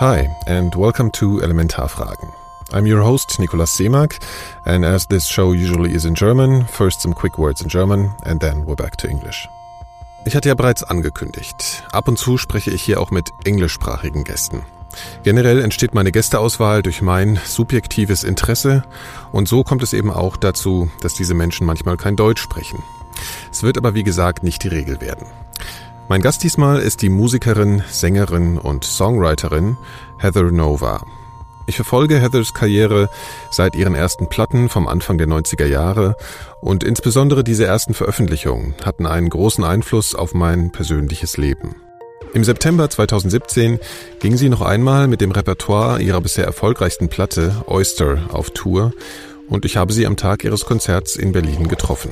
Hi, and welcome to Elementarfragen. I'm your host, Nicolas Seemark, and as this show usually is in German, first some quick words in German, and then we're back to English. Ich hatte ja bereits angekündigt, ab und zu spreche ich hier auch mit englischsprachigen Gästen. Generell entsteht meine Gästeauswahl durch mein subjektives Interesse und so kommt es eben auch dazu, dass diese Menschen manchmal kein Deutsch sprechen. Es wird aber wie gesagt nicht die Regel werden. Mein Gast diesmal ist die Musikerin, Sängerin und Songwriterin Heather Nova. Ich verfolge Heathers Karriere seit ihren ersten Platten vom Anfang der 90er Jahre und insbesondere diese ersten Veröffentlichungen hatten einen großen Einfluss auf mein persönliches Leben. Im September 2017 ging sie noch einmal mit dem Repertoire ihrer bisher erfolgreichsten Platte Oyster auf Tour und ich habe sie am Tag ihres Konzerts in Berlin getroffen.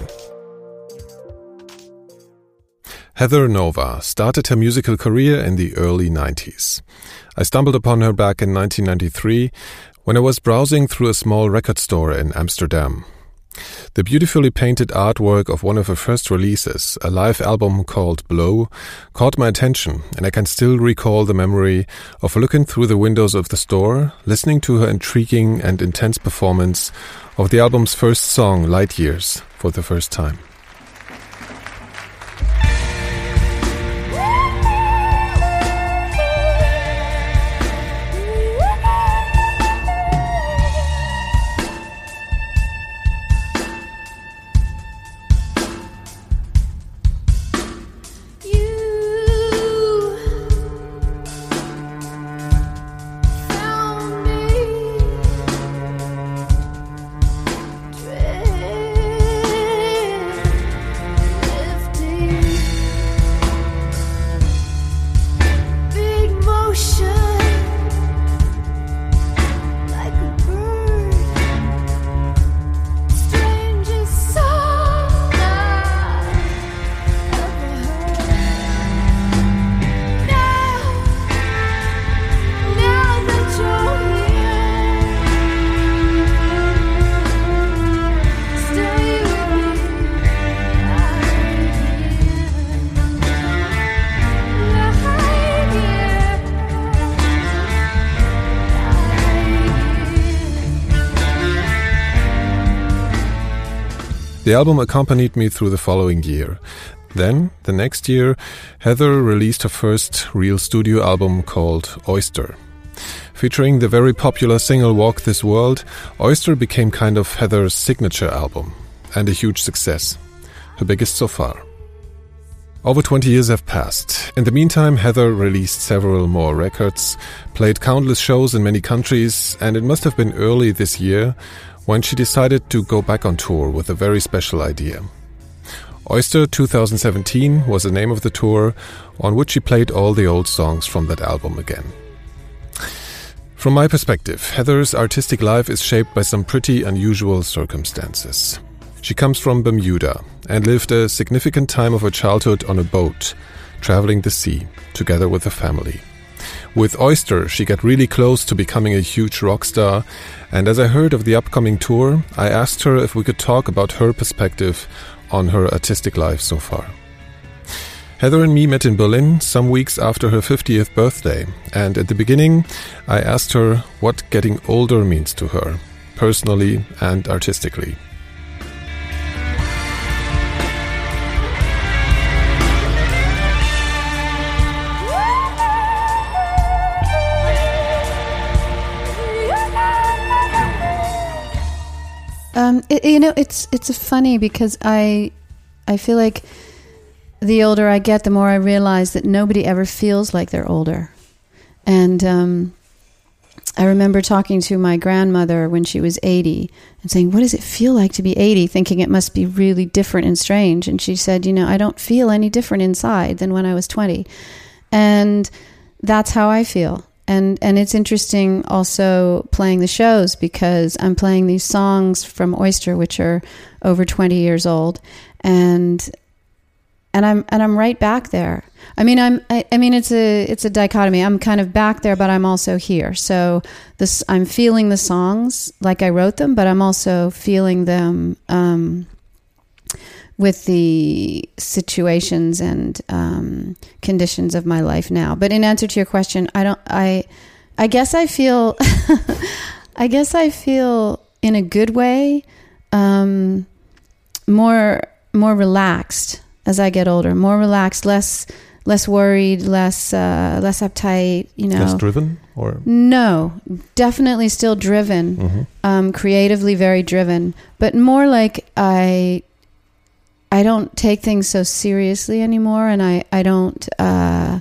Heather Nova started her musical career in the early 90s. I stumbled upon her back in 1993 when I was browsing through a small record store in Amsterdam. The beautifully painted artwork of one of her first releases, a live album called Blow, caught my attention, and I can still recall the memory of looking through the windows of the store, listening to her intriguing and intense performance of the album's first song, Light Years, for the first time. The album accompanied me through the following year. Then, the next year, Heather released her first real studio album called Oyster. Featuring the very popular single Walk This World, Oyster became kind of Heather's signature album, and a huge success, her biggest so far. Over 20 years have passed. In the meantime, Heather released several more records, played countless shows in many countries, and it must have been early this year when she decided to go back on tour with a very special idea. Oyster 2017 was the name of the tour on which she played all the old songs from that album again. From my perspective, Heather's artistic life is shaped by some pretty unusual circumstances. She comes from Bermuda and lived a significant time of her childhood on a boat, traveling the sea, together with her family. With Oyster, she got really close to becoming a huge rock star, and as I heard of the upcoming tour, I asked her if we could talk about her perspective on her artistic life so far. Heather and me met in Berlin some weeks after her 50th birthday, and at the beginning, I asked her what getting older means to her, personally and artistically. Um, it, you know, it's it's funny because I I feel like the older I get, the more I realize that nobody ever feels like they're older. And um, I remember talking to my grandmother when she was 80 and saying, What does it feel like to be 80? Thinking it must be really different and strange. And she said, You know, I don't feel any different inside than when I was 20. And that's how I feel and and it's interesting also playing the shows because I'm playing these songs from Oyster, which are over 20 years old, and and I'm and I'm right back there. I mean, I'm I, I, mean it's a it's a dichotomy. I'm kind of back there, but I'm also here. So this I'm feeling the songs like I wrote them, but I'm also feeling them. Um, with the situations and um, conditions of my life now. But in answer to your question, I don't. I I guess I feel, I guess I feel in a good way, um, more more relaxed as I get older. More relaxed, less less worried, less uh, less uptight. You know, Less driven or no, definitely still driven, Mhm. um, creatively very driven, but more like I I don't take things so seriously anymore, and I I don't uh,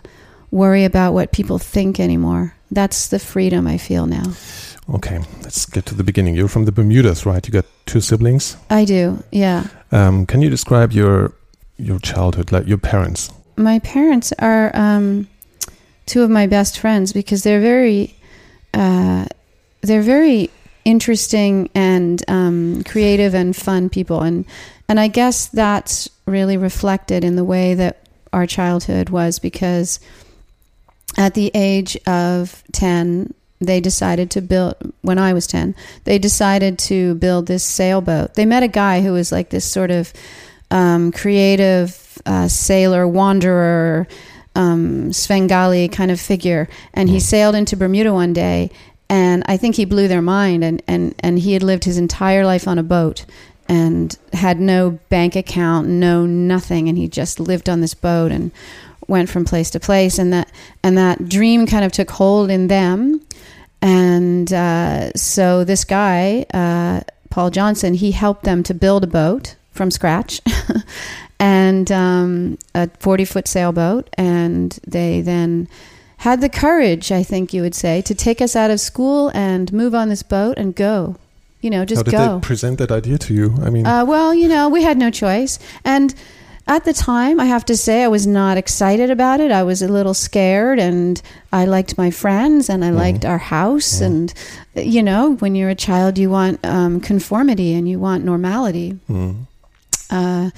worry about what people think anymore. That's the freedom I feel now. Okay, let's get to the beginning. You're from the Bermudas, right? You got two siblings. I do, yeah. Um, can you describe your your childhood, like your parents? My parents are um, two of my best friends because they're very uh, they're very interesting and um, creative and fun people, and and I guess that's really reflected in the way that our childhood was because at the age of ten. They decided to build, when I was 10, they decided to build this sailboat. They met a guy who was like this sort of um, creative uh, sailor, wanderer, um, Svengali kind of figure. And he sailed into Bermuda one day, and I think he blew their mind. And, and, and he had lived his entire life on a boat and had no bank account, no nothing. And he just lived on this boat and went from place to place. And that, and that dream kind of took hold in them. And uh, so this guy, uh, Paul Johnson, he helped them to build a boat from scratch. and um, a 40 foot sailboat. And they then had the courage, I think you would say, to take us out of school and move on this boat and go. You know, How just did go. they present that idea to you? I mean, Uh, well, you know, we had no choice. And at the time, I have to say, I was not excited about it. I was a little scared, and I liked my friends, and I Mhm. liked our house. Mhm. And, you know, when you're a child, you want um, conformity and you want normality. mm, Uh,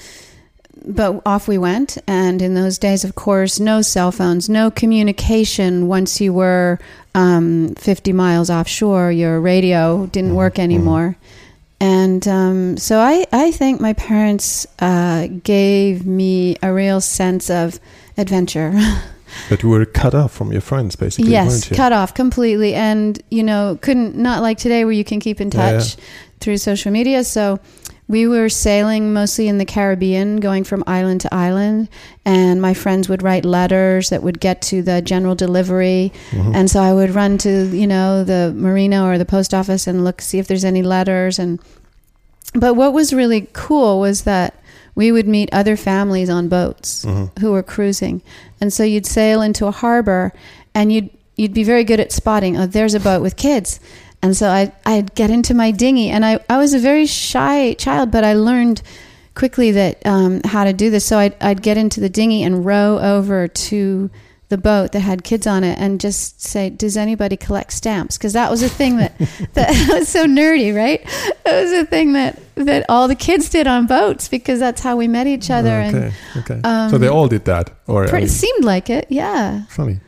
but off we went. And in those days, of course, no cell phones, no communication. Once you were um, 50 miles offshore, your radio didn't work mhm. anymore. And um, so I, I think my parents uh, gave me a real sense of adventure. but you were cut off from your friends, basically, yes, weren't you? cut off completely. And, you know, couldn't, not like today where you can keep in Yeah, yeah. touch through social media. So we were sailing mostly in the Caribbean, going from island to island. And my friends would write letters that would get to the general delivery. Mhm. And so I would run to, you know, the marina or the post office and look, see if there's any letters. And, but what was really cool was that we would meet other families on boats Mhm. who were cruising. And so you'd sail into a harbor and you'd, you'd be very good at spotting, oh, there's a boat with kids. And so I'd, I'd get into my dinghy and I, I was a very shy child, but I learned quickly that um, how to do this. So I'd, I'd get into the dinghy and row over to the boat that had kids on it and just say, "Does anybody collect stamps?" Because that was a thing that that was so nerdy, right? It was a thing that that all the kids did on boats because that's how we met each other. Okay, okay. um, so they all did that, or And I mean, it seemed like it, yeah. funny.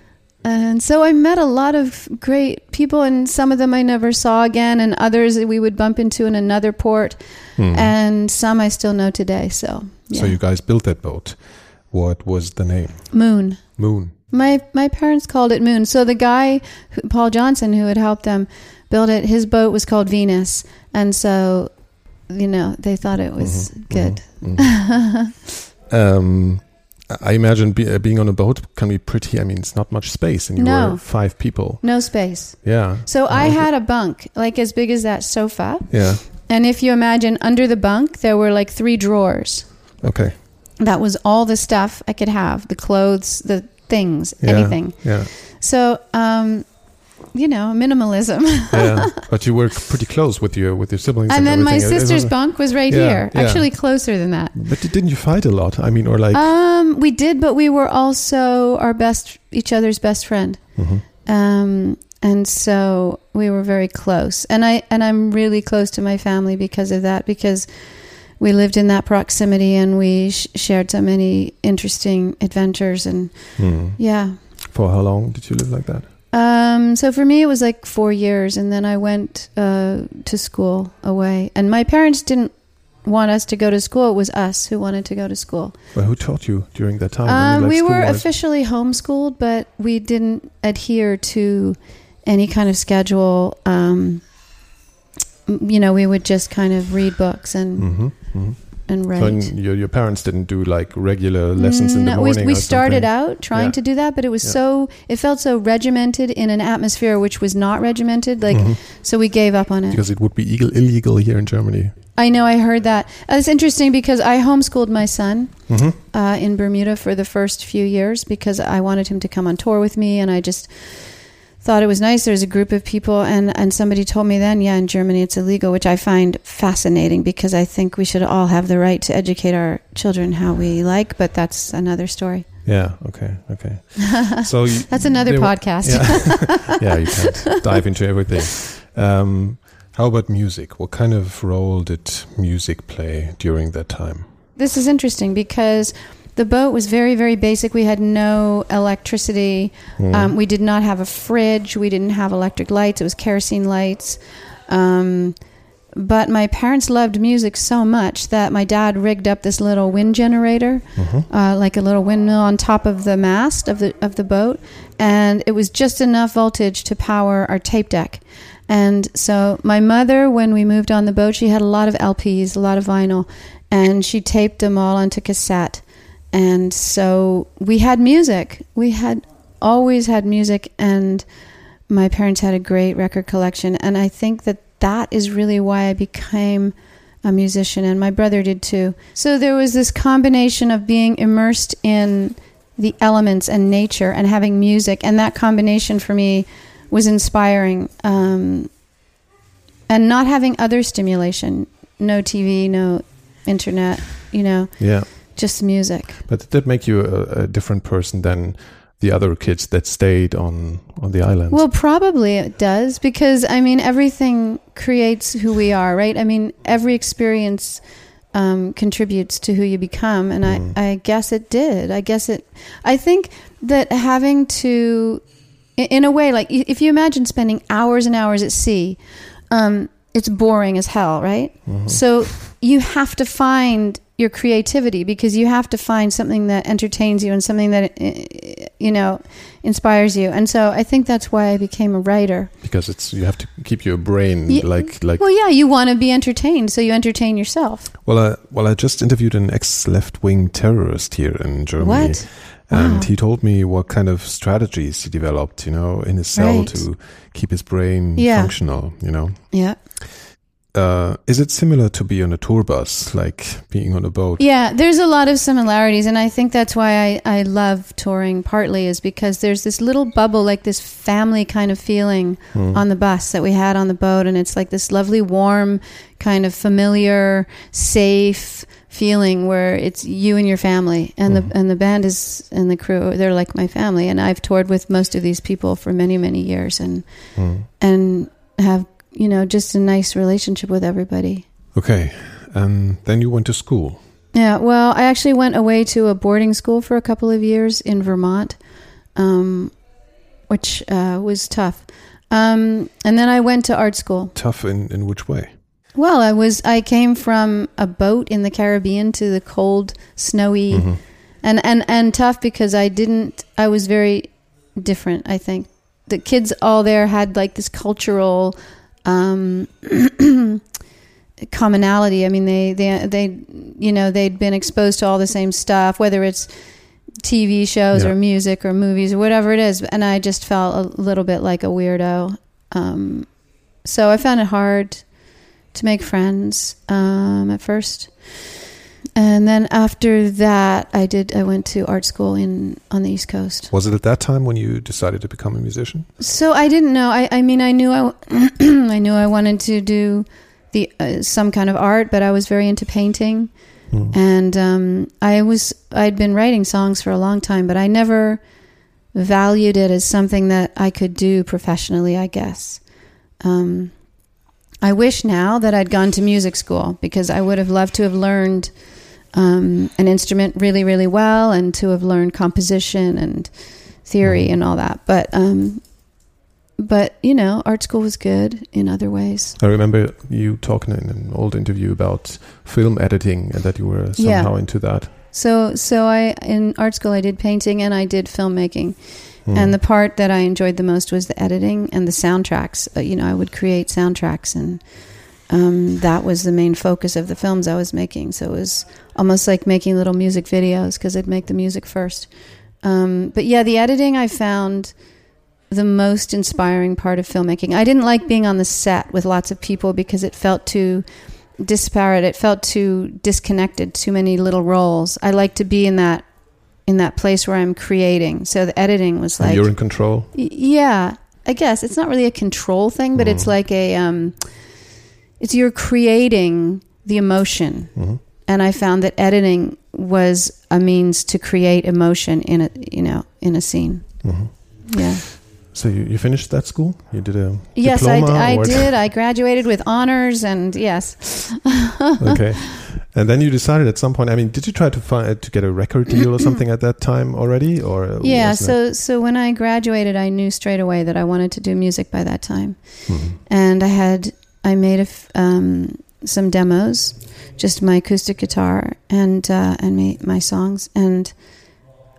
And so I met a lot of great people, and some of them I never saw again, and others we would bump into in another port, Hmm. and some I still know today. So, yeah. So you guys built that boat. What was the name? Moon. Moon. My my parents called it Moon. So the guy, Paul Johnson, who had helped them build it, his boat was called Venus, and so you know they thought it was Mhm, good. mhm, mhm. um, I imagine be, uh, being on a boat can be pretty. I mean, it's not much space, and you No. were five people. No space. Yeah. So I Okay. had a bunk like as big as that sofa, Yeah. and if you imagine under the bunk there were like three drawers. Okay. That was all the stuff I could have, the clothes, the things, Yeah. anything. Yeah. So, um, you know, minimalism. Yeah. but you were pretty close with your with your siblings. and then my everything. It sister's bunk was right Yeah, here, yeah. actually closer than that. But didn't you fight a lot? I mean, or like. Um, we did, but we were also our best, each other's best friend. Mhm. Um, and so we were very close. And I and I'm really close to my family because of that. Because we lived in that proximity and we sh- shared so many interesting adventures. And Hmm. yeah. For how long did you live like that? Um, so for me, it was like four years, and then I went uh, to school away. And my parents didn't want us to go to school; it was us who wanted to go to school. Well, who taught you during that time? I mean, Um, like we were officially homeschooled, but we didn't adhere to any kind of schedule. Um, you know, we would just kind of read books and hmm hmm and write. So your your parents didn't do like regular lessons in the No, morning. We, we started out trying Yeah. to do that, but it was Yeah. so it felt so regimented in an atmosphere which was not regimented. Like Mhm. so, we gave up on it. because it would be illegal, illegal here in Germany. I know I heard that. Uh, It's interesting because I homeschooled my son hmm uh, in Bermuda for the first few years because I wanted him to come on tour with me, and I just thought it was nice. There was a group of people, and and somebody told me then, yeah, in Germany it's illegal, which I find fascinating because I think we should all have the right to educate our children how we like, but that's another story. Yeah. Okay. Okay. So you, That's another were- podcast. Yeah. yeah, you can't dive into everything. Um, how about music? What kind of role did music play during that time? This is interesting because the boat was very, very basic. We had no electricity. Mm. Um, we did not have a fridge. We didn't have electric lights. It was kerosene lights. Um, but my parents loved music so much that my dad rigged up this little wind generator, Mhm. uh, like a little windmill on top of the mast of the of the boat, and it was just enough voltage to power our tape deck. And so my mother, when we moved on the boat, she had a lot of LPs, a lot of vinyl, and she taped them all onto cassette. And so we had music. We had always had music, and my parents had a great record collection. And I think that that is really why I became a musician, and my brother did too. So there was this combination of being immersed in the elements and nature and having music, and that combination for me was inspiring. Um, and not having other stimulation, no TV, no internet, you know, Yeah, just music. but did that make you a, a different person than the other kids that stayed on on the island? Well, probably it does because I mean everything creates who we are, right? I mean every experience um, contributes to who you become, and Mm. I, I guess it did. I guess it. I think that having to, in a way, like if you imagine spending hours and hours at sea, um, it's boring as hell, right? Mhm. So you have to find your creativity because you have to find something that entertains you and something that uh, you know inspires you. And so I think that's why I became a writer. because it's you have to keep your brain Ye- like like. Well, yeah, you want to be entertained, so you entertain yourself. Well, uh, well, I just interviewed an ex-left-wing terrorist here in Germany. What? And Wow. he told me what kind of strategies he developed, you know, in his cell Right. to keep his brain Yeah. functional, you know. Yeah. Uh, is it similar to be on a tour bus, like being on a boat? Yeah, there's a lot of similarities, and I think that's why I, I love touring. Partly is because there's this little bubble, like this family kind of feeling Hmm. on the bus that we had on the boat, and it's like this lovely, warm, kind of familiar, safe feeling where it's you and your family, and Mhm. the and the band is and the crew. They're like my family, and I've toured with most of these people for many many years, and Hmm. and have you know just a nice relationship with everybody. Okay, and then you went to school. Yeah, well, I actually went away to a boarding school for a couple of years in Vermont, um, which uh, was tough. Um, and then I went to art school. Tough in in which way? Well, I was I came from a boat in the Caribbean to the cold, snowy, Mhm. and and and tough because I didn't. I was very different. I think the kids all there had like this cultural um, commonality. I mean, they they they you know they'd been exposed to all the same stuff, whether it's TV shows Yeah. or music or movies or whatever it is. And I just felt a little bit like a weirdo. Um, so I found it hard to make friends um, at first. And then after that, I did. I went to art school in on the East Coast. Was it at that time when you decided to become a musician? So I didn't know. I, I mean, I knew I, I knew I wanted to do the uh, some kind of art, but I was very into painting, Hmm. and um, I was I'd been writing songs for a long time, but I never valued it as something that I could do professionally. I guess. Um, I wish now that I'd gone to music school because I would have loved to have learned um, an instrument really, really well and to have learned composition and theory Mhm. and all that. But um, but you know, art school was good in other ways. I remember you talking in an old interview about film editing and that you were Yeah. somehow into that. So so I in art school I did painting and I did filmmaking. Hmm. And the part that I enjoyed the most was the editing and the soundtracks. Uh, you know, I would create soundtracks, and um, that was the main focus of the films I was making. So it was almost like making little music videos because I'd make the music first. Um, but yeah, the editing I found the most inspiring part of filmmaking. I didn't like being on the set with lots of people because it felt too disparate. It felt too disconnected. Too many little roles. I like to be in that in that place where I'm creating. So the editing was And like you're in control. Yeah i guess it's not really a control thing but it's Mhm. like a um it's you're creating the emotion Mhm. And i found that editing was a means to create emotion in a you know in a scene Mhm. yeah So you, you finished that school? You did a yes i, d- I did i graduated with honors and yes okay. And then you decided at some point. I mean, did you try to find to get a record deal or something at that time already, or yeah so so when i graduated i knew straight away that i wanted to do music by that time it? Mhm. and I had I made a f- um, some demos, just my acoustic guitar and uh, and my, my songs, and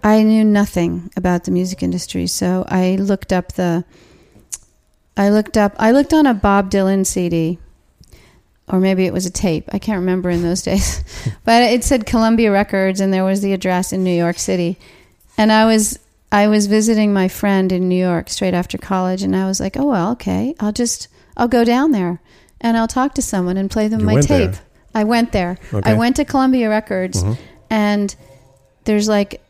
I knew nothing about the music industry, so I looked up the. I looked up. I looked on a Bob Dylan CD, or maybe it was a tape. I can't remember in those days, but it said Columbia Records, and there was the address in New York City, and I was I was visiting my friend in New York straight after college, and I was like, oh well, okay, I'll just I'll go down there and I'll talk to someone and play them You my tape. there? I went there. Okay. I went to Columbia Records, Mhm. and there's like,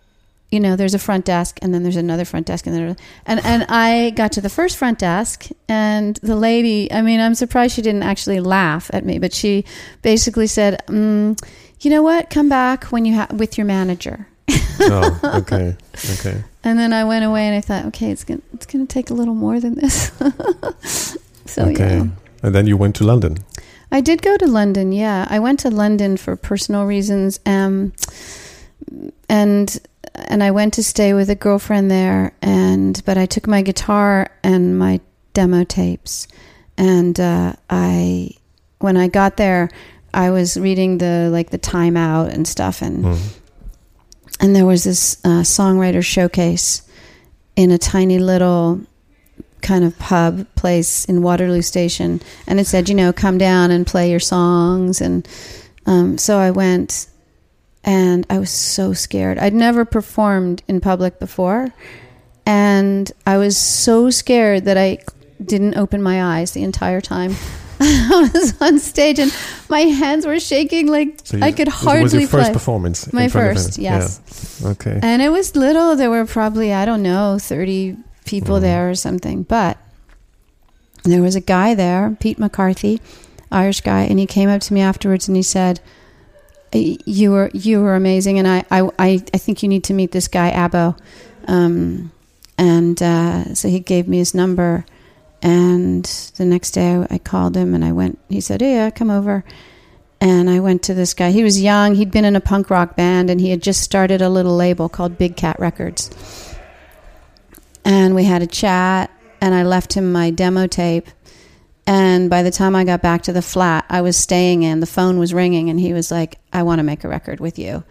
you know, there's a front desk, and then there's another front desk, and then and and I got to the first front desk, and the lady. I mean, I'm surprised she didn't actually laugh at me, but she basically said, mm, "You know what? Come back when you ha- with your manager." oh, okay, okay. And then I went away and I thought, okay, it's gonna it's gonna take a little more than this. so okay. yeah, And then you went to London. I did go to London. Yeah, I went to London for personal reasons, um, and and I went to stay with a girlfriend there. And but I took my guitar and my demo tapes, and uh, I when I got there, I was reading the like the Time Out and stuff, and Mhm. and there was this uh, songwriter showcase in a tiny little kind of pub place in Waterloo Station, and it said, you know, come down and play your songs, and um, so I went, and I was so scared. I'd never performed in public before, and I was so scared that I didn't open my eyes the entire time. I was on stage and my hands were shaking like So you, I could hardly was your first play. performance. My first, yes. Yeah. Okay. And it was little. There were probably, I don't know, 30 people Mhm. there or something. But there was a guy there, Pete McCarthy, Irish guy, and he came up to me afterwards and he said, you were you were amazing and I, I, I, I think you need to meet this guy Abbo um, and uh, so he gave me his number and the next day I called him and I went he said yeah come over and I went to this guy. He was young. He'd been in a punk rock band, and he had just started a little label called Big Cat Records. And we had a chat, and I left him my demo tape. And by the time I got back to the flat I was staying in, the phone was ringing, and he was like, "I want to make a record with you."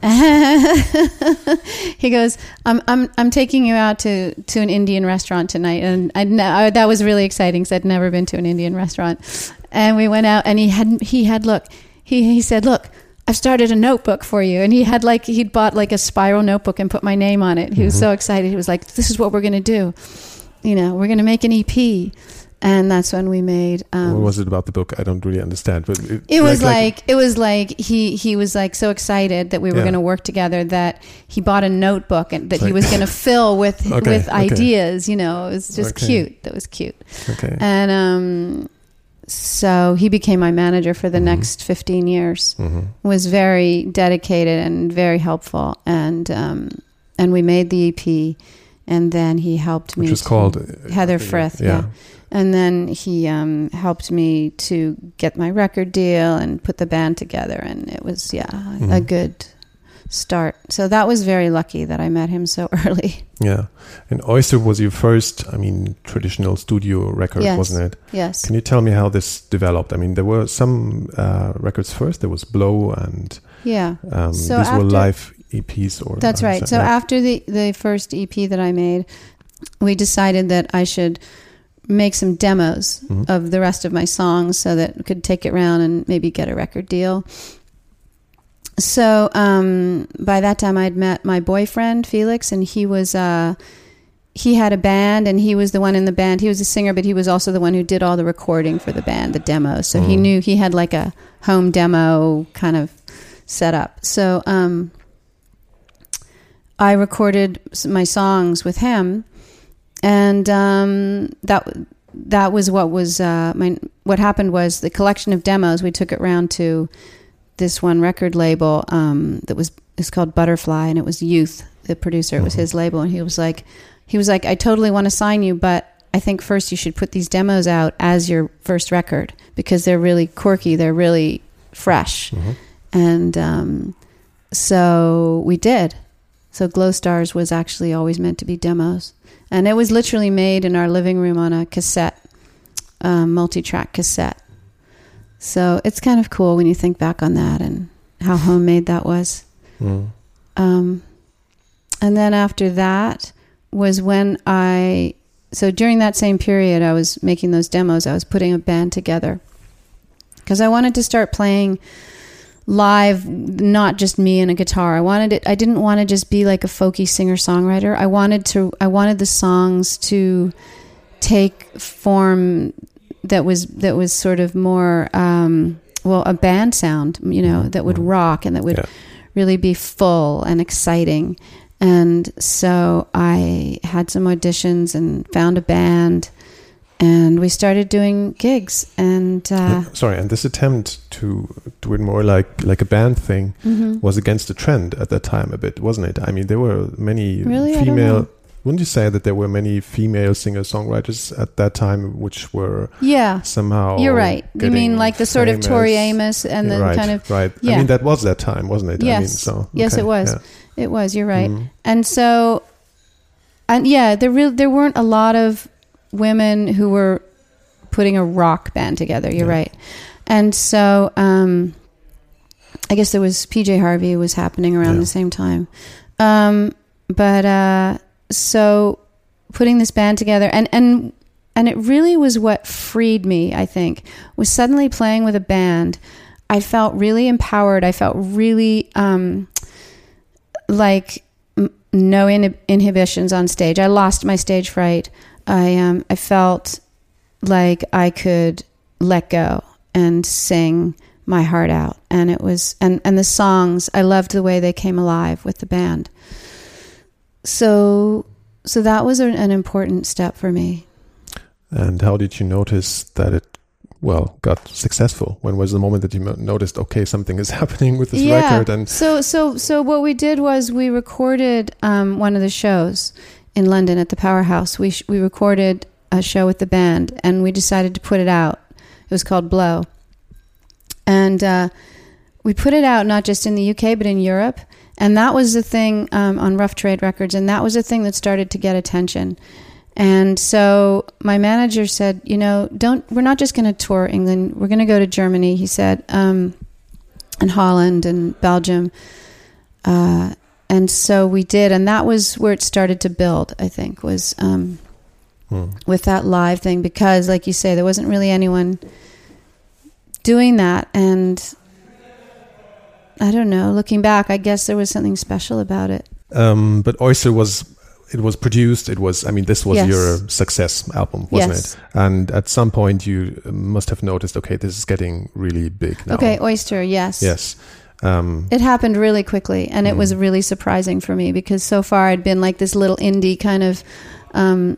he goes, "I'm I'm I'm taking you out to to an Indian restaurant tonight," and I, I that was really exciting because I'd never been to an Indian restaurant. And we went out, and he had he had look. He he said, "Look, I've started a notebook for you." And he had like he'd bought like a spiral notebook and put my name on it. He was Mhm. so excited. He was like, "This is what we're gonna do. You know, we're gonna make an EP." And that's when we made. Um, what was it about the book? I don't really understand. But it, it was like, it was like he he was like so excited that we were Yeah. going to work together that he bought a notebook and that he Like- was going to fill with Okay, with okay. ideas. You know, it was just Okay. cute. That was cute. okay. And um, so he became my manager for the Mhm. next fifteen years. hmm Was very dedicated and very helpful. And um, and we made the EP, and then he helped me. Which was called Heather Frith, yeah. and then he um, helped me to get my record deal and put the band together, and it was yeah a Mhm. good start. So that was very lucky that I met him so early. Yeah. And Oyster was your first, I mean, traditional studio record, Yes. wasn't it? Yes. Can you tell me how this developed? I mean, there were some uh, records first. There was Blow and Yeah. Um, So these were live EPs, or That's right. So after the the first EP that I made, we decided that I should make some demos Mhm. of the rest of my songs so that we could take it around and maybe get a record deal. So um, by that time, I'd met my boyfriend Felix, and he was uh, he had a band, and he was the one in the band. He was a singer, but he was also the one who did all the recording for the band, the demos. So he Mhm. knew he had like a home demo kind of setup. So um, I recorded my songs with him, and um, that that was what was uh, my what happened was the collection of demos. We took it round to this one record label um, that was it's called Butterfly, and it was Youth, the producer. It was Mhm. his label, and he was like, he was like, I totally want to sign you, but I think first you should put these demos out as your first record because they're really quirky, they're really fresh. Mhm. And um, so we did. So Glow Stars was actually always meant to be demos. And it was literally made in our living room on a cassette, um, multi track cassette. So it's kind of cool when you think back on that and how homemade that was. Mm. Um, and then after that was when I, so during that same period, I was making those demos, I was putting a band together because I wanted to start playing live, not just me and a guitar. I wanted it, I didn't want to just be like a folky singer songwriter. I wanted to, I wanted the songs to take form that was, that was sort of more, um, well, a band sound, you know, that would Mhm. rock and that would Yeah. really be full and exciting. And so I had some auditions and found a band, and we started doing gigs. And uh, Sorry, and this attempt to do it more like like a band thing mhm. was against the trend at that time a bit, wasn't it? I mean, there were many Really? Female. Wouldn't you say that there were many female singer songwriters at that time which were yeah, somehow? you're right. You mean like the sort of Tori? Amos and the right, kind of right. yeah. I mean, that was that time, wasn't it? I mean, Yes. so Yes, it was. yeah. it was. You're right. Mm. And so, and yeah, there real there weren't a lot of women who were putting a rock band together. You're Yeah. right. And so, um, I guess there was PJ Harvey was happening around the same time. Um, but uh, so putting this band together and and and it really was what freed me. I think was suddenly playing with a band. I felt really empowered. I felt really um, like no inhib- inhibitions on stage. I lost my stage fright. I um, I felt like I could let go and sing my heart out, and it was and and the songs. I loved the way they came alive with the band. So so that was an, an important step for me. And how did you notice that it, well, got successful? When was the moment that you noticed, okay, something is happening with this record? And so so so what we did was we recorded um, one of the shows in London at the Powerhouse. We sh- we recorded a show with the band, and we decided to put it out. It was called Blow, and uh, we put it out not just in the UK but in Europe. And that was the thing um, on Rough Trade Records, and that was the thing that started to get attention. And so my manager said, you know, don't we're not just going to tour England. We're going to go to Germany. He said, um, and Holland and Belgium. Uh, and so we did, and that was where it started to build. I think was um, Hmm. with that live thing because, like you say, there wasn't really anyone doing that, and I don't know. Looking back, I guess there was something special about it. Um, but Oyster was it was produced. It was I mean this was Yes. your success album, wasn't Yes. it? And at some point you must have noticed, okay, this is getting really big now. Okay, Oyster, yes, Yes. Um, It happened really quickly, and it was Mm. really surprising for me because so far I'd been like this little indie kind of um,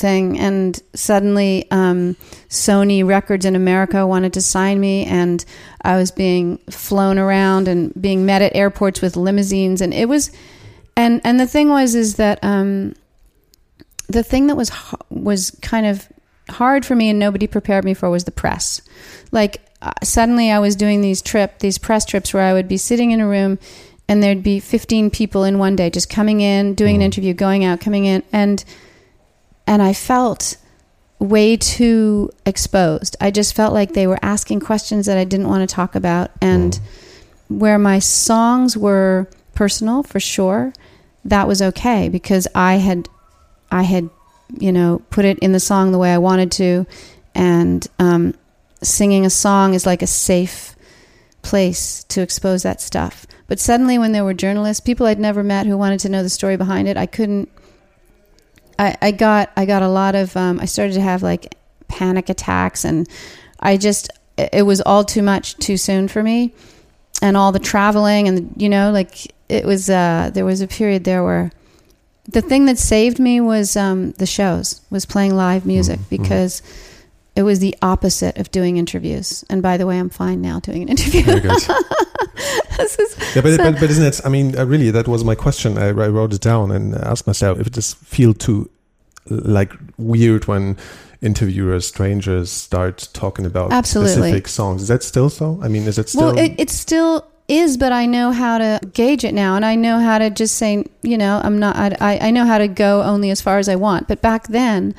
thing, and suddenly um, Sony Records in America wanted to sign me, and I was being flown around and being met at airports with limousines, and it was, and and the thing was is that um, the thing that was was kind of hard for me and nobody prepared me for was the press. Like uh, suddenly I was doing these trip, these press trips where I would be sitting in a room and there'd be 15 people in one day just coming in, doing an Mhm. interview, going out, coming in and and I felt way too exposed. I just felt like they were asking questions that I didn't want to talk about and where my songs were personal for sure, that was okay because I had I had you know put it in the song the way I wanted to, and um, singing a song is like a safe place to expose that stuff. But suddenly, when there were journalists, people I'd never met who wanted to know the story behind it, I couldn't. I, I got I got a lot of. Um, I started to have like panic attacks, and I just it was all too much too soon for me, and all the traveling and you know like it was. Uh, there was a period there where the thing that saved me was um, the shows, was playing live music Mm-hmm. because it was the opposite of doing interviews. And by the way, I'm fine now doing an interview. Very good. This is- Yeah, but, but, but isn't it? I mean, uh, really, that was my question. I, I wrote it down and asked myself if it just feel too like weird when interviewers, strangers start talking about Absolutely. specific songs. Is that still so? I mean, is it still? Well, it, it still is, but I know how to gauge it now, and I know how to just say, you know, I'm not. I, I I know how to go only as far as I want. But back then,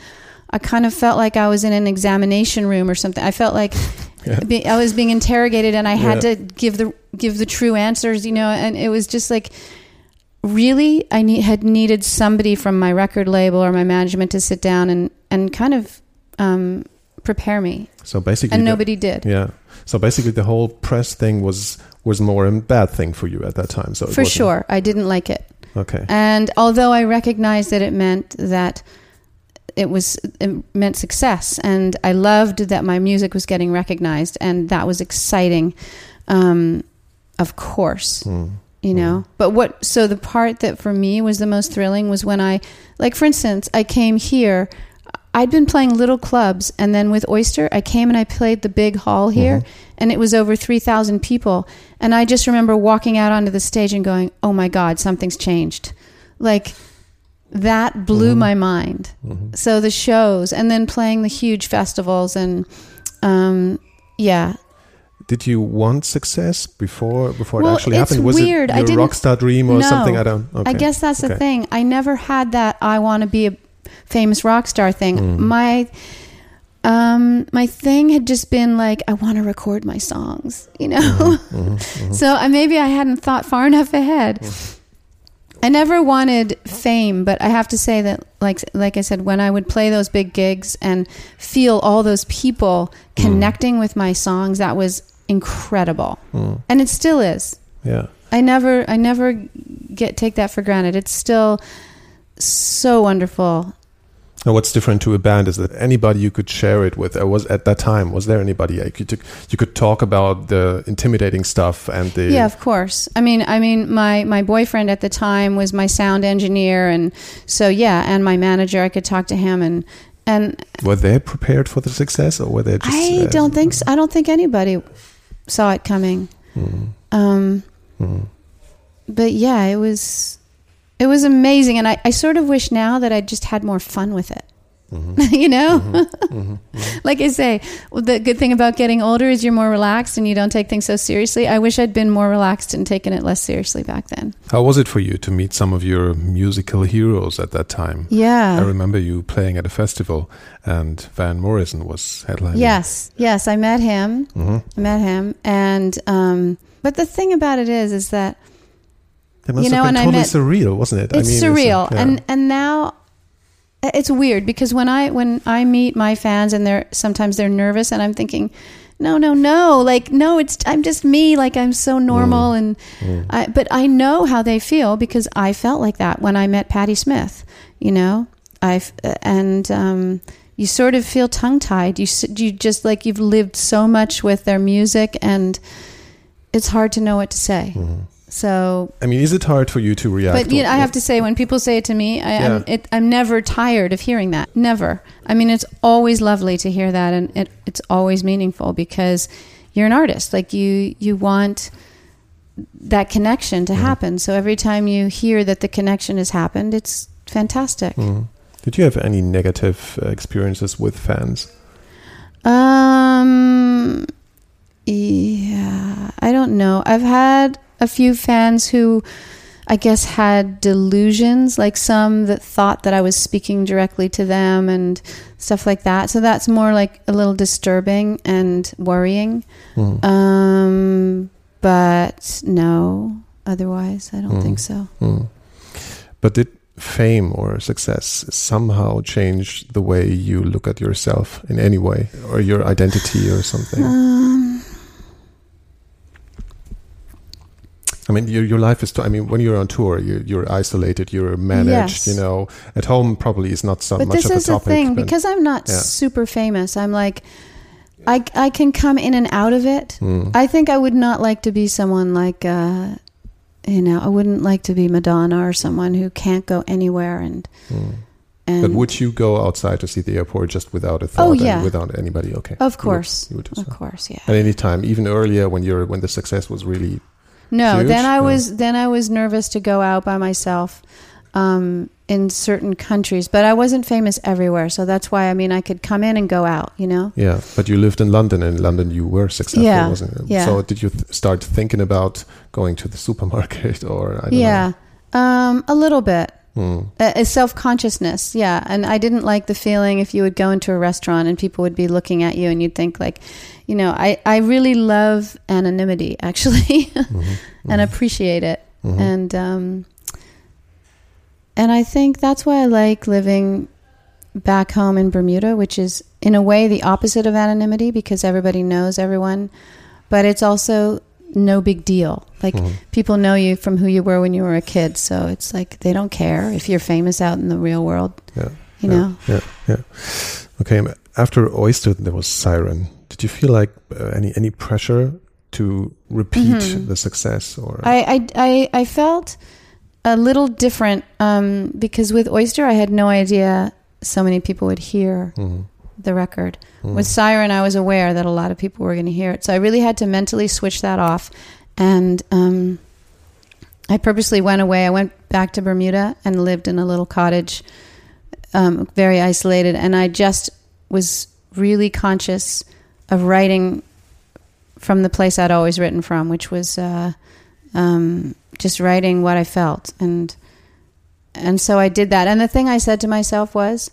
I kind of felt like I was in an examination room or something. I felt like. Be, I was being interrogated, and I had Yeah. to give the give the true answers, you know. And it was just like, really, I need, had needed somebody from my record label or my management to sit down and and kind of um, prepare me, so basically, and the- nobody did. yeah. So basically, the whole press thing was was more a bad thing for you at that time. So For sure, I didn't like it. Okay. And although I recognized that it meant that it was it meant success, and I loved that my music was getting recognized, and that was exciting. Um, of course, Mm. you know. But what? So the part that for me was the most thrilling was when I, like, for instance, I came here. I'd been playing little clubs, and then with Oyster, I came and I played the big hall here, and it was over three thousand people. And I just remember walking out onto the stage and going, "Oh my God, something's changed!" Like that blew my mind. Mm-hmm. So the shows, and then playing the huge festivals, and um, yeah, Did you want success before before Well, it actually happened? Was weird. it I your rock star dream or No. something? I don't. Okay. I guess that's the thing. I never had that I want to be a famous rock star thing. Mm. My um my thing had just been like I want to record my songs, you know. Mm-hmm, so I, maybe I hadn't thought far enough ahead. I never wanted fame, but I have to say that like like I said when I would play those big gigs and feel all those people Mm. connecting with my songs, that was incredible. Mm. And it still is. Yeah. I never I never get take that for granted. It's still so wonderful. And what's different to a band is that anybody you could share it with. I was at that time was there anybody you could you could talk about the intimidating stuff and the Yeah, of course. I mean, I mean, my my boyfriend at the time was my sound engineer, and so yeah, and my manager. I could talk to him, and and were they prepared for the success or were they just? I uh, don't think so. I don't think anybody saw it coming. mm, Um, mm. but yeah, it was it was amazing, and I, I sort of wish now that I just had more fun with it. Mm-hmm. you know, like I say, the good thing about getting older is you're more relaxed and you don't take things so seriously. I wish I'd been more relaxed and taken it less seriously back then. How was it for you to meet some of your musical heroes at that time? Yeah. I remember you playing at a festival, and Van Morrison was headlining. Yes. Yes. I met him. hmm I met him, and um, but the thing about it is, is that It must You know, have been totally met- surreal, wasn't it? it's I mean, surreal yeah. and and now it's weird because when i when i meet my fans and they're sometimes they're nervous and i'm thinking no no no like no it's i'm just me like i'm so normal and Mm. I, but i know how they feel because i felt like that when i met patti smith you know i and um you sort of feel tongue tied you you just like you've lived so much with their music and it's hard to know what to say Mhm. So I mean, is it hard for you to react? but you know, I have to say, when people say it to me, I, Yeah. I'm, it, I'm never tired of hearing that. Never. I mean, it's always lovely to hear that, and it, it's always meaningful because you're an artist. Like you, you want that connection to happen. So every time you hear that the connection has happened, it's fantastic. Mhm. Did you have any negative experiences with fans? Um, yeah, I don't know. I've had a few fans who I guess had delusions, like some that thought that I was speaking directly to them and stuff like that. So that's more like a little disturbing and worrying. Mhm. Um, but no, otherwise, I don't Mm. think so. Mm. But did fame or success somehow change the way you look at yourself in any way, or your identity or something? Um, I mean, your your life is. I mean, when you're on tour, you're, you're isolated, you're managed. Yes. You know, at home probably is not so but much this of a is the thing but- because I'm not Yeah. super famous. I'm like, I I can come in and out of it. Mm. I think I would not like to be someone like, uh, you know, I wouldn't like to be Madonna or someone who can't go anywhere and Mm. and. But would you go outside to see the airport just without a thought Oh, and yeah. without anybody? Okay, Of You would- course. you would, of so. course, yeah. At any time, even earlier when you're when the success was really No, Huge? then I No. was then I was nervous to go out by myself um, in certain countries, but I wasn't famous everywhere, so that's why I mean I could come in and go out, you know. yeah. But you lived in London, and in London you were successful, Yeah, wasn't it? yeah. So did you th- start thinking about going to the supermarket or I don't Yeah, um, a little bit. Mm. Uh, self consciousness, yeah. And I didn't like the feeling if you would go into a restaurant and people would be looking at you and you'd think like, you know, I, I really love anonymity actually Mhm. and appreciate it. Mhm. And um, and I think that's why I like living back home in Bermuda, which is in a way the opposite of anonymity because everybody knows everyone, but it's also no big deal. Like Mhm. people know you from who you were when you were a kid, so it's like they don't care if you're famous out in the real world. Yeah, You yeah, know. Yeah, yeah. Okay. After Oyster, there was Siren. Did you feel like uh, any any pressure to repeat Mhm. the success or? I, I, I, I felt a little different um, because with Oyster, I had no idea so many people would hear Mhm. The record. Mhm. With Siren, I was aware that a lot of people were going to hear it. So I really had to mentally switch that off. And um, I purposely went away. I went back to Bermuda and lived in a little cottage, um, very isolated. And I just was really conscious of writing from the place I'd always written from, which was uh, um, just writing what I felt. And and so I did that. And the thing I said to myself was,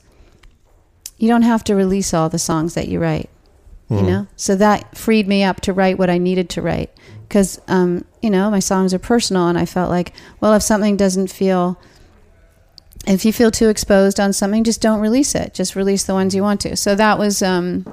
you don't have to release all the songs that you write you Mhm. know? So that freed me up to write what i needed to write. Because um, you know my songs are personal and i felt like well if something doesn't feel if you feel too exposed on something just don't release it. Just release the ones you want to. So that was um,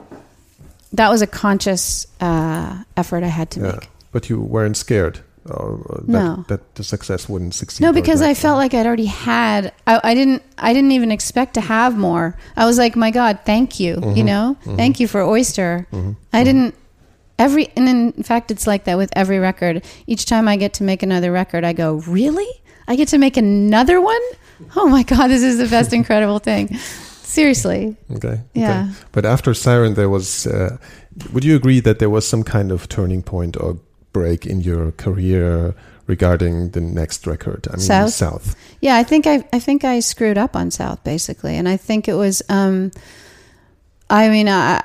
that was a conscious uh, effort i had to Yeah. make. But you weren't scared, or uh, that, No. that the success wouldn't succeed. no because i felt like i'd already had I, I didn't i didn't even expect to have more i was like my god thank you you Mhm. know Mhm. thank you for oyster Mhm. I didn't every and in fact it's like that with every record. Each time I get to make another record, I go, "Really? I get to make another one? Oh my god, this is the best incredible thing." Seriously. Okay. Yeah. Okay. But after Siren, there was. Uh, would you agree that there was some kind of turning point or break in your career regarding the next record? I mean, South? South. Yeah, I think I I think I screwed up on South basically, and I think it was um I mean, I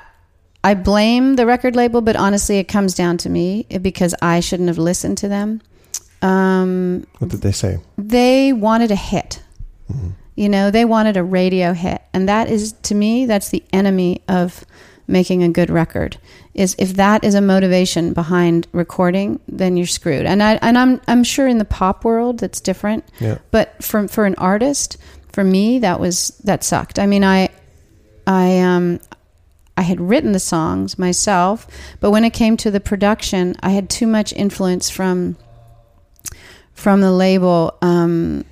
I blame the record label, but honestly it comes down to me because I shouldn't have listened to them. Um What did they say? they wanted a hit. Mhm. You know, they wanted a radio hit. And that is, to me, that's the enemy of making a good record. Is if that is a motivation behind recording, then you're screwed. And I and I'm I'm sure in the pop world that's different. Yeah. But for for an artist, for me, that was that sucked. I mean, I I um I had written the songs myself, but when it came to the production, I had too much influence from from the label um,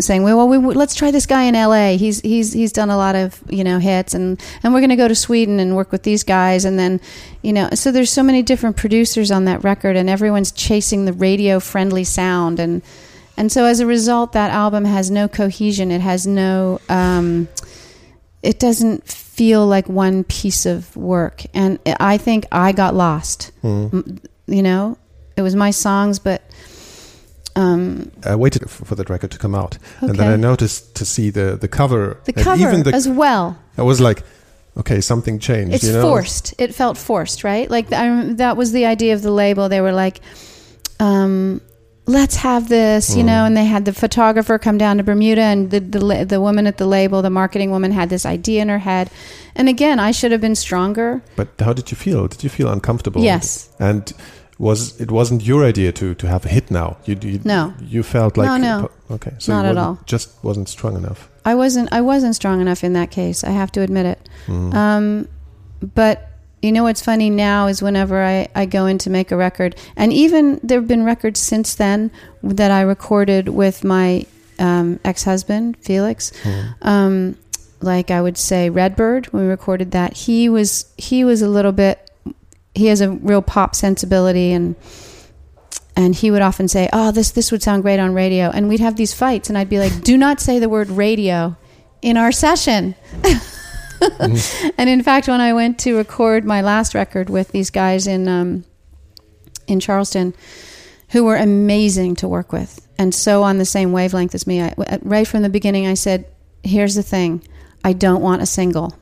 saying, "Well, we, let's try this guy in L.A. He's he's he's done a lot of you know hits, and and we're going to go to Sweden and work with these guys, and then you know, so there's so many different producers on that record, and everyone's chasing the radio friendly sound, and and so as a result, that album has no cohesion. It has no. Um, it doesn't feel like one piece of work, and I think I got lost. Mm. You know, it was my songs, but. Um, I waited for that record to come out, and then I noticed to see the the cover. the and cover even the, as well. I was like, okay, something changed. It's you know? forced. It felt forced, right? Like I, that was the idea of the label. They were like, um, "Let's have this," you Mm. know. And they had the photographer come down to Bermuda, and the, the the woman at the label, the marketing woman, had this idea in her head. And again, I should have been stronger. But how did you feel? Did you feel uncomfortable? Yes. And was it wasn't your idea to to have a hit now. You, you No. You felt like No, no. okay, so Not at all. Just wasn't strong enough. I wasn't I wasn't strong enough in that case. I have to admit it. Mm. Um, but you know what's funny now is whenever I, I go in to make a record, and even there have been records since then that I recorded with my um, ex husband, Felix. Mm. Um, like I would say Redbird when we recorded that. He was he was a little bit he has a real pop sensibility and and he would often say, "Oh, this this would sound great on radio." And we'd have these fights and I'd be like, "Do not say the word radio in our session." and in fact, when I went to record my last record with these guys in um, in Charleston, who were amazing to work with, and so on the same wavelength as me, I, right from the beginning, I said, "Here's the thing: I don't want a single.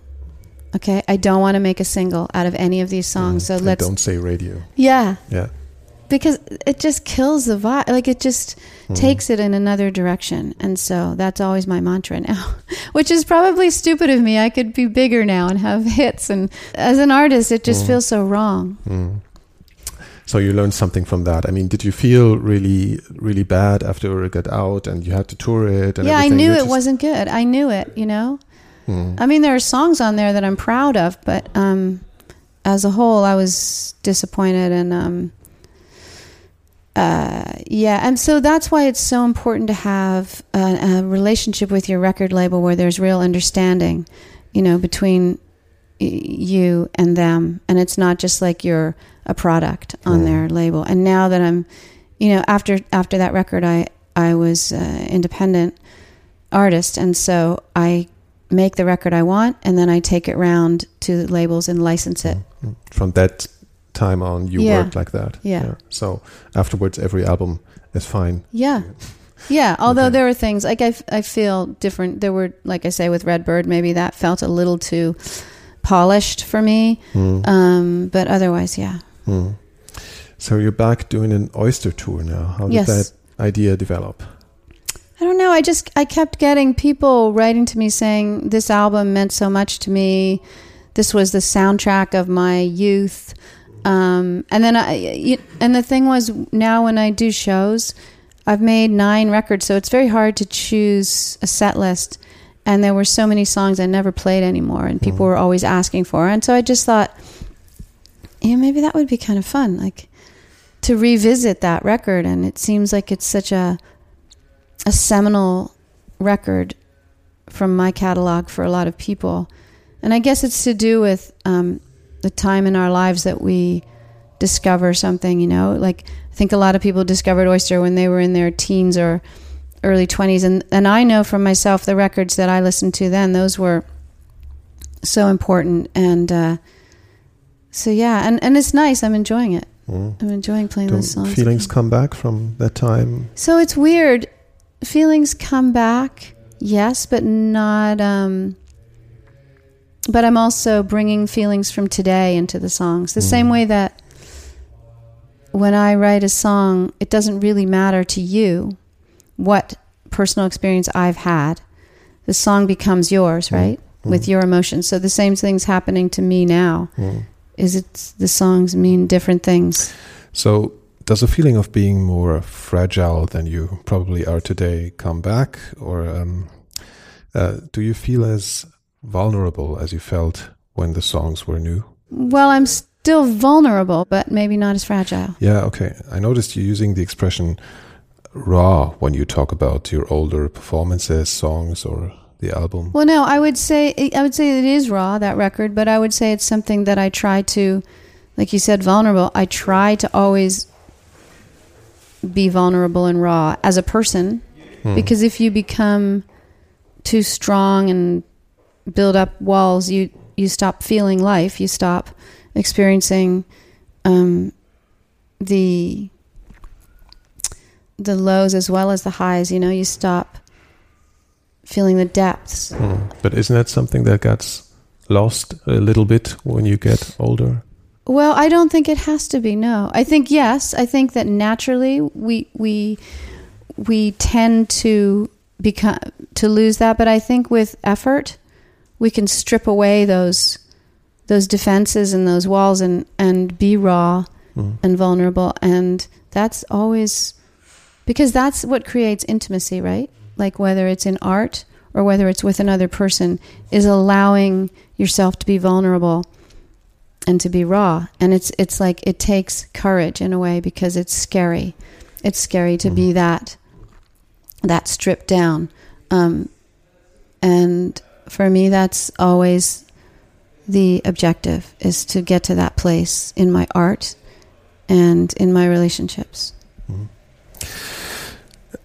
Okay, I don't want to make a single out of any of these songs. Mm. So let's, don't say radio. yeah, Yeah. because it just kills the vibe. Like it just Mm. takes it in another direction. And so that's always my mantra now, which is probably stupid of me. I could be bigger now and have hits. And as an artist, it just Mm. feels so wrong. Mm. So you learned something from that. I mean, did you feel really, really bad after it got out and you had to tour it? And yeah, I knew You it wasn't good. I knew it, you know? Mm. I mean, there are songs on there that I'm proud of, but um, as a whole, I was disappointed. And um, uh, yeah, and so that's why it's so important to have a, a relationship with your record label where there's real understanding, you know, between y- you and them, and it's not just like you're a product on Mm. their label. And now that I'm, you know, after after that record, I I was uh, independent artist, and so I make the record I want, and then I take it round to the labels and license it. Mm. From that time on, you Yeah. worked like that. Yeah. yeah. So afterwards, every album is fine. Yeah. Yeah, although Okay. there were things like I, f- I feel different. There were, like I say, with Redbird, maybe that felt a little too polished for me. Mm. Um, but otherwise, yeah. Mm. So you're back doing an oyster tour now. How did Yes. that idea develop? I don't know. I just I kept getting people writing to me saying this album meant so much to me. This was the soundtrack of my youth. Um, and then I and the thing was now when I do shows, I've made nine records, so it's very hard to choose a set list. And there were so many songs I never played anymore, and people Mhm. were always asking for. And so I just thought, yeah, maybe that would be kind of fun, like to revisit that record. And it seems like it's such a a seminal record from my catalog for a lot of people. And I guess it's to do with um, the time in our lives that we discover something, you know? Like, I think a lot of people discovered Oyster when they were in their teens or early 20s. And, and I know from myself the records that I listened to then, those were so important. And uh, so, yeah, and, and it's nice. I'm enjoying it. Mm. I'm enjoying playing Do those songs. feelings come back from that time? So it's weird. Feelings come back, yes, but not. Um, but I'm also bringing feelings from today into the songs. The same Mm. way that when I write a song, it doesn't really matter to you what personal experience I've had. The song becomes yours, right? With Mm. your emotions. So the same thing's happening to me now. Mm. Is it the songs mean different things? So, does a feeling of being more fragile than you probably are today come back, or um, uh, do you feel as vulnerable as you felt when the songs were new? Well, I'm still vulnerable, but maybe not as fragile. Yeah, okay. I noticed you using the expression raw when you talk about your older performances, songs, or the album. Well, no, I would say I would say it is raw that record, but I would say it's something that I try to, like you said, vulnerable. I try to always be vulnerable and raw as a person, Hmm. because if you become too strong and build up walls, you you stop feeling life. You stop experiencing um, the the lows as well as the highs. You know, you stop feeling the depths. Hmm. But isn't that something that gets lost a little bit when you get older? Well, I don't think it has to be. No, I think yes. I think that naturally we we we tend to become to lose that, but I think with effort we can strip away those those defenses and those walls and and be raw Mm. and vulnerable and that's always because that's what creates intimacy right like whether it's in art or whether it's with another person is allowing yourself to be vulnerable and to be raw. And it's it's like it takes courage in a way because it's scary. It's scary to be that that stripped down. Um, and for me that's always the objective is to get to that place in my art and in my relationships.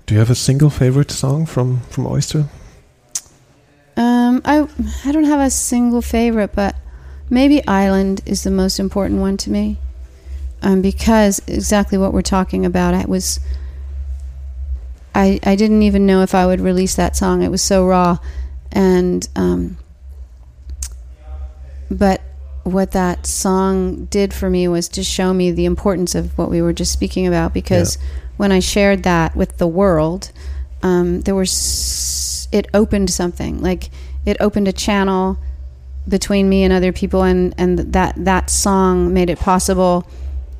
Do you have a single favorite song from from Oyster? Um, I I don't have a single favorite, but maybe Island is the most important one to me, um, because exactly what we're talking about. I was I I didn't even know if I would release that song. It was so raw, and um, but what that song did for me was to show me the importance of what we were just speaking about. Because when I shared that with the world, um, there was it opened something like it opened a channel between me and other people and and that that song made it possible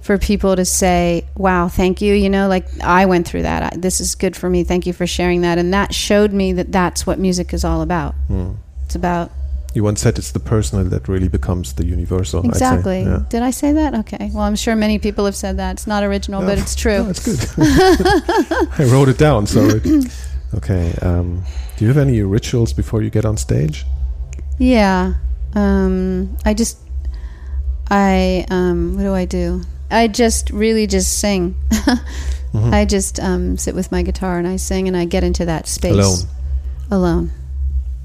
for people to say wow thank you you know like i went through that I, this is good for me thank you for sharing that and that showed me that that's what music is all about Mm. it's about You once said it's the personal that really becomes the universal. Exactly Yeah. did i say that okay well i'm sure many people have said that it's not original No. but it's true No, it's good. I wrote it down. So, it, okay. Um, do you have any rituals before you get on stage? Yeah. Um, I just, I, um, what do I do? I just really just sing. Mhm. I just um, sit with my guitar and I sing and I get into that space. Alone. Alone.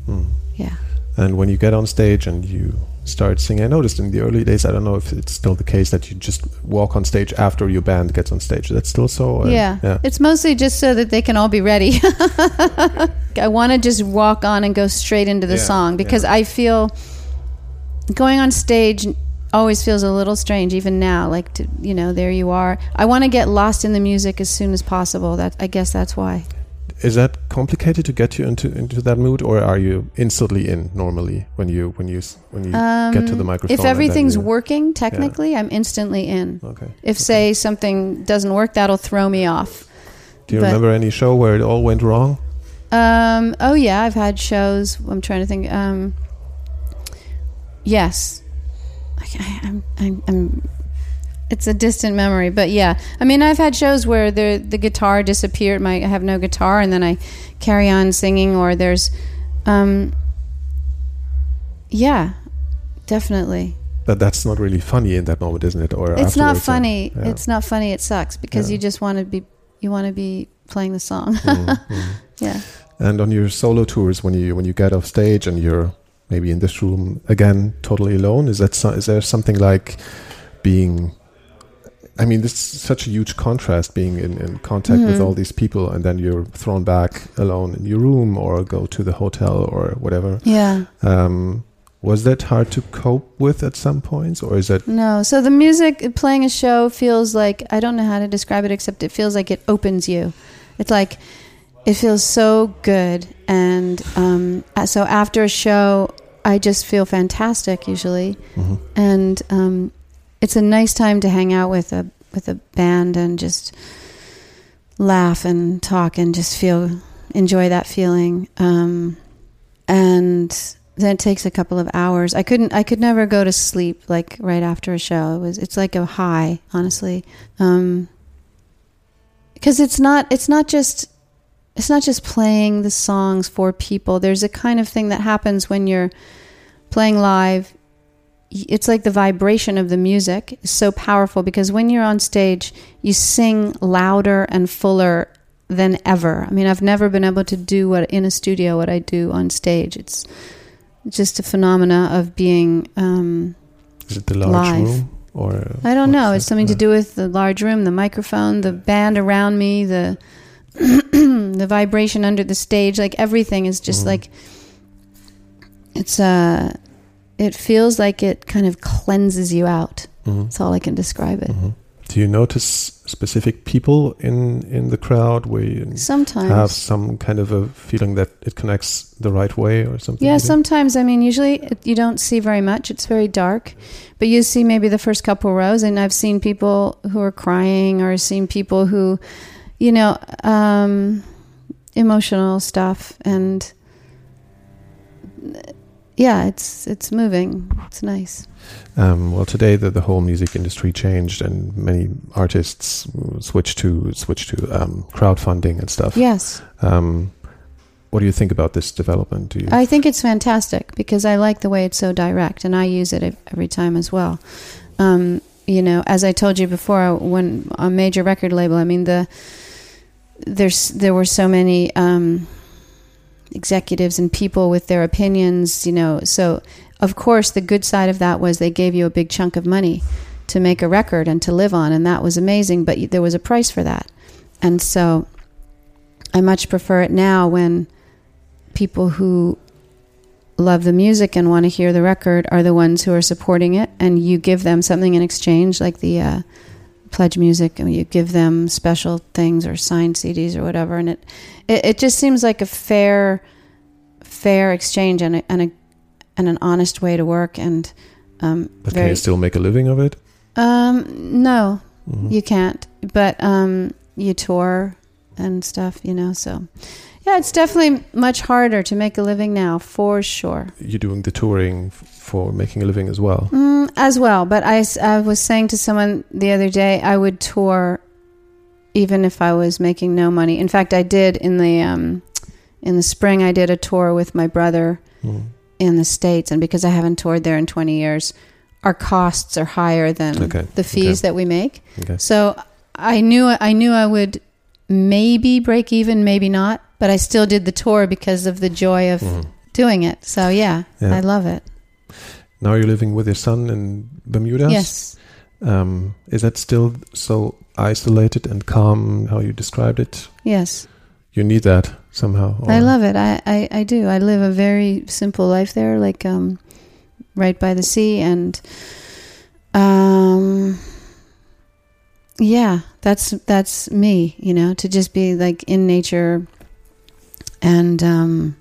Mm. Yeah. And when you get on stage and you start singing, I noticed in the early days, I don't know if it's still the case that you just walk on stage after your band gets on stage. That's still so? or- yeah. Yeah. It's mostly just so that they can all be ready. I want to just walk on and go straight into the Yeah, song because yeah. I feel going on stage always feels a little strange even now like to, you know there you are i want to get lost in the music as soon as possible that i guess that's why Is that complicated to get you into into that mood, or are you instantly in normally when you when you when you get to the Um, microphone? if everything's working technically i'm instantly in Okay. if say something doesn't work that'll throw me off Do you but- remember any show where it all went wrong? Um. Oh yeah, I've had shows. I'm trying to think. Um. Yes. I, I, I'm, I'm. I'm. It's a distant memory, but yeah. I mean, I've had shows where the the guitar disappeared. My I have no guitar, and then I carry on singing. Or there's, um. Yeah, definitely. But that's not really funny in that moment, isn't it? Or It's not uh, funny. yeah. It's not funny. It sucks because Yeah. you just want to be. You want to be playing the song. Mm, mm. yeah. And on your solo tours, when you when you get off stage and you're maybe in this room again, totally alone, is that is there something like being? I mean, this is such a huge contrast being in, in contact with Mhm. all these people, and then you're thrown back alone in your room or go to the hotel or whatever. Yeah. Um, was that hard to cope with at some points, or is that No. So the music playing a show feels like I don't know how to describe it except it feels like it opens you. It's like it feels so good, and um, so after a show, I just feel fantastic usually, Mhm. and um, it's a nice time to hang out with a with a band and just laugh and talk and just feel enjoy that feeling. Um, and then it takes a couple of hours. I couldn't. I could never go to sleep like right after a show. It was. It's like a high, honestly. Um, because it's not. It's not just. It's not just playing the songs for people. There's a kind of thing that happens when you're playing live. It's like the vibration of the music is so powerful because when you're on stage, you sing louder and fuller than ever. I mean, I've never been able to do what in a studio what I do on stage. It's just a phenomena of being. Um, is it the large Live. room or? I don't know. It's it? something to do with the large room, the microphone, the band around me, the the vibration under the stage. Like everything is just Mhm. like it's uh it feels like it kind of cleanses you out. Mhm. That's all I can describe it. Mhm. Do you notice specific people in in the crowd where you Sometimes. have some kind of a feeling that it connects the right way or something? Yeah, sometimes. I mean, usually it, you don't see very much. It's very dark, but you see maybe the first couple rows, and I've seen people who are crying, or seen people who, you know, um, emotional stuff, and yeah, it's it's moving. It's nice. Um, well, today the, the whole music industry changed, and many artists switched to switched to um, crowdfunding and stuff. Yes, Um, what do you think about this development? Do you? I think it's fantastic because I like the way it's so direct, and I use it every time as well. Um, you know, as I told you before, when a major record label, I mean the there's there were so many um, executives and people with their opinions. You know, so of course the good side of that was they gave you a big chunk of money to make a record and to live on, and that was amazing. But there was a price for that, and so I much prefer it now when people who love the music and want to hear the record are the ones who are supporting it and you give them something in exchange like the uh, pledge music and you give them special things or signed CDs or whatever and it it, it just seems like a fair fair exchange and a, and a and an honest way to work and um, but can you still make a living of it? um no Mhm. you can't but um you tour and stuff you know so yeah it's definitely much harder to make a living now for sure You're doing the touring for making a living as well. mm, as well but I, I was saying to someone the other day i would tour even if i was making no money in fact i did in the um in the spring i did a tour with my brother Mm. in the states and because i haven't toured there in 20 years our costs are higher than Okay, the fees okay. that we make Okay. So I knew I knew I would maybe break even, maybe not, but I still did the tour because of the joy of Mhm. doing it. So yeah, Yeah. I love it. Now you're living with your son in Bermuda. Yes. Um, is that still so isolated and calm? How you described it? Yes. You need that somehow. I love it. I, I, I do. I live a very simple life there, like um right by the sea and um yeah, that's that's me, you know, to just be like in nature and um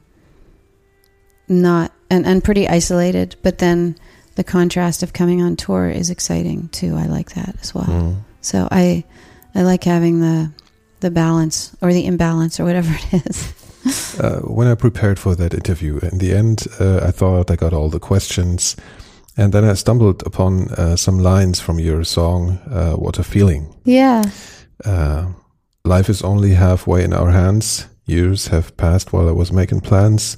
not and, and pretty isolated, but then the contrast of coming on tour is exciting too. I like that as well. Mm. So I I like having the the balance or the imbalance or whatever it is. Uh, when I prepared for that interview, in the end, uh, I thought I got all the questions, and then I stumbled upon uh, some lines from your song, uh, "What a Feeling." Yeah. Uh, Life is only halfway in our hands. Years have passed while I was making plans,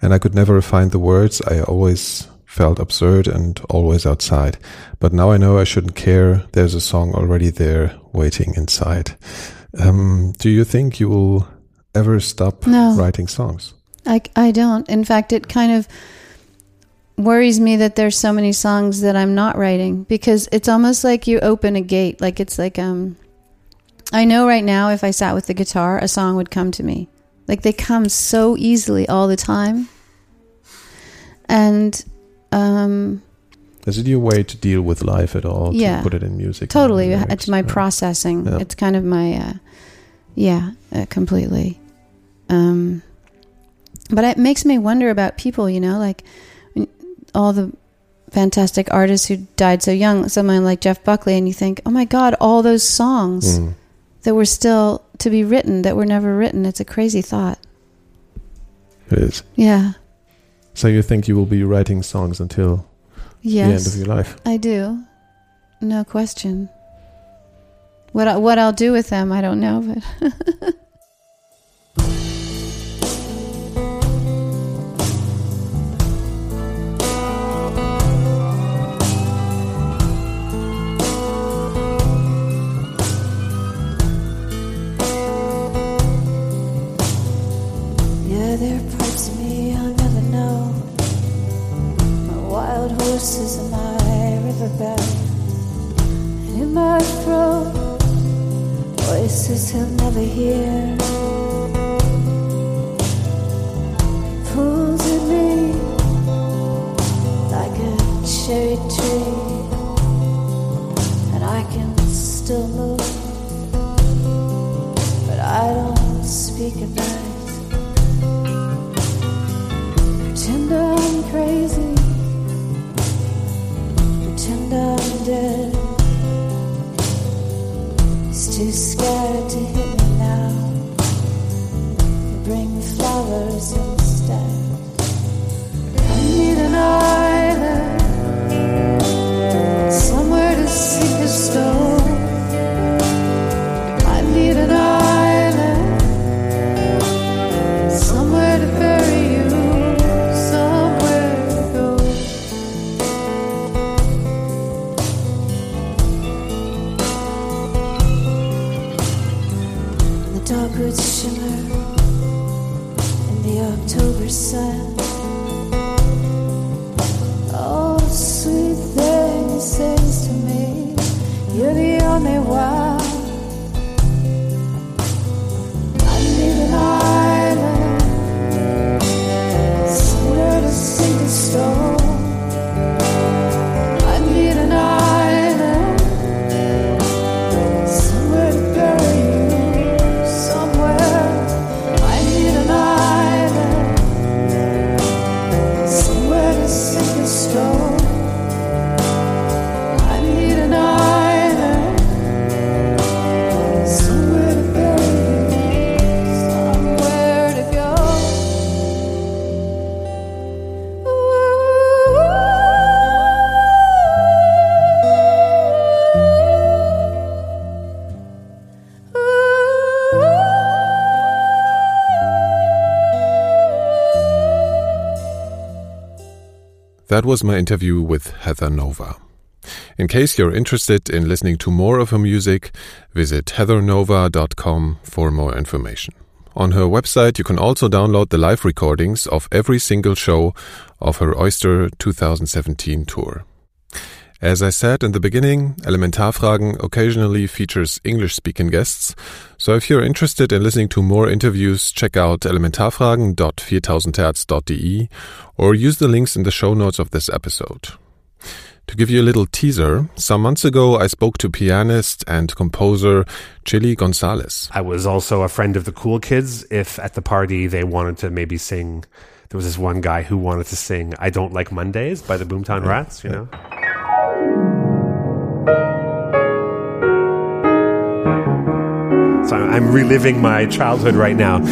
and I could never find the words. I always felt absurd and always outside. But now I know I shouldn't care. There's a song already there waiting inside. Um, do you think you will ever stop No. writing songs? I, I don't. In fact, it kind of worries me that there's so many songs that I'm not writing because it's almost like you open a gate. Like it's like um I know right now if I sat with the guitar, a song would come to me. Like they come so easily all the time. And um Is it your way to deal with life at all? Yeah. To put it in music? totally it's my Yeah. processing. Yeah. It's kind of my uh yeah, uh, completely. Um but it makes me wonder about people, you know, like all the fantastic artists who died so young, someone like Jeff Buckley, and you think, oh my God, all those songs Mm. that were still to be written that were never written. It's a crazy thought. It is. Yeah. So you think you will be writing songs until the end of your life? I do. No question. What I, what I'll do with them, I don't know, but It's is too scary. That was my interview with Heather Nova. In case you're interested in listening to more of her music, visit heathernova.com for more information. On her website, you can also download the live recordings of every single show of her Oyster 2017 tour. As I said in the beginning, Elementarfragen occasionally features English speaking guests, so if you're interested in listening to more interviews, check out elementarfragen.4000hertz.de or use the links in the show notes of this episode. To give you a little teaser, some months ago I spoke to pianist and composer Chilly Gonzales. I was also a friend of the cool kids. If at the party they wanted to maybe sing, there was this one guy who wanted to sing "I Don't Like Mondays" by the Boomtown Rats. You know. So I'm reliving my childhood right now,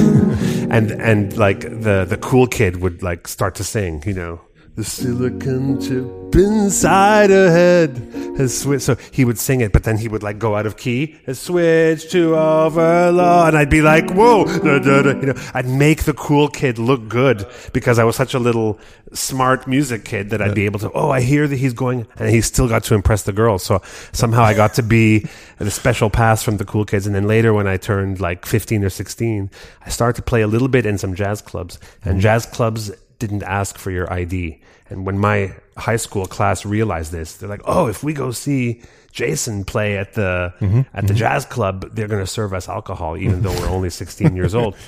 and and like the the cool kid would like start to sing. You know, the silicon chip inside her head has switched. So he would sing it, but then he would like go out of key, has switched to overload, and I'd be like, "Whoa!" da, da, da. You know, I'd make the cool kid look good because I was such a little smart music kid that I'd be able to. Oh, I hear that he's going, and he still got to impress the girls. So somehow I got to be the special pass from the cool kids. And then later, when I turned like 15 or 16, I started to play a little bit in some jazz clubs, and jazz clubs didn't ask for your ID. And when my high school class realized this, they're like, "Oh, if we go see Jason play at the mm-hmm. at the mm-hmm. jazz club, they're going to serve us alcohol, even though we're only 16 years old."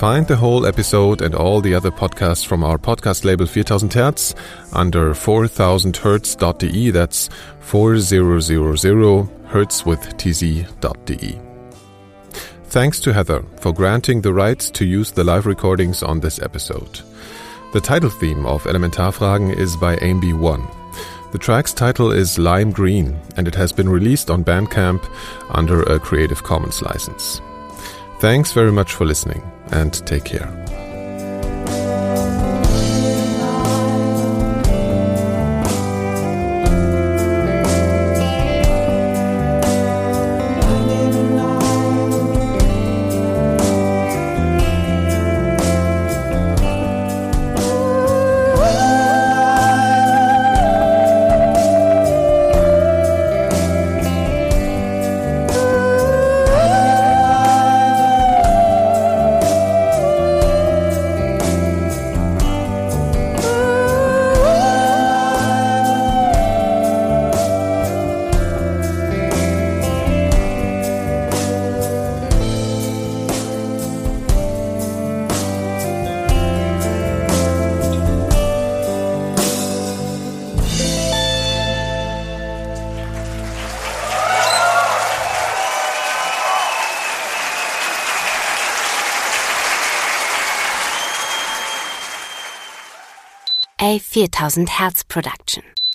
Find the whole episode and all the other podcasts from our podcast label 4000 Hertz under 4000hertz.de. That's 4000 hertz with tz.de. Thanks to Heather for granting the rights to use the live recordings on this episode. The title theme of Elementarfragen is by AMB1. The track's title is Lime Green and it has been released on Bandcamp under a Creative Commons license. Thanks very much for listening and take care. 4000 Hertz production.